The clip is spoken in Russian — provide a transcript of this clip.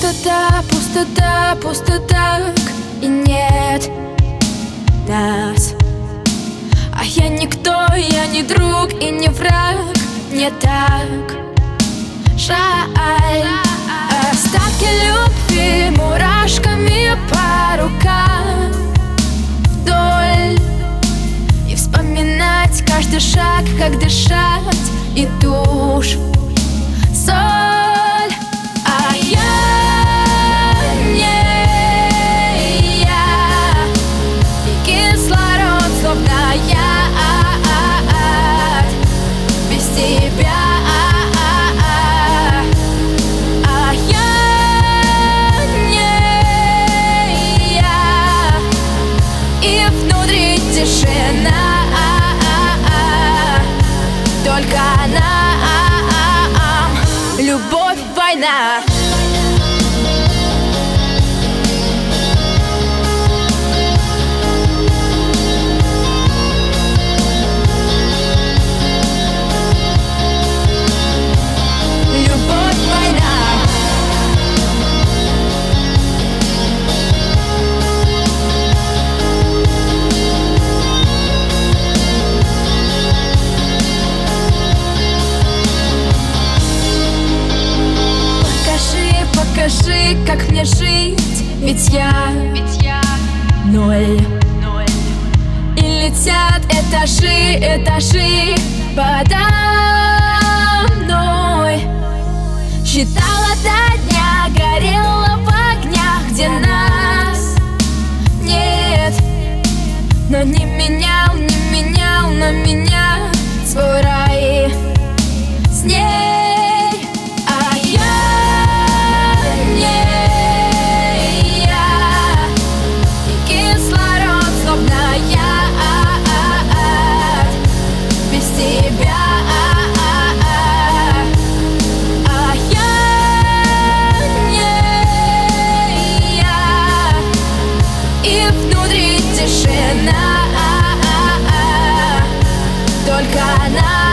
Пустота, пустота, пустота И нет нас. А я никто, я не друг и не враг Не так жаль. Остатки любви мурашками по рукам Вдоль. И вспоминать каждый шаг, как дышать И тушь война Скажи, как мне жить, ведь я, ведь я ноль. ноль И летят этажи, этажи подо только нам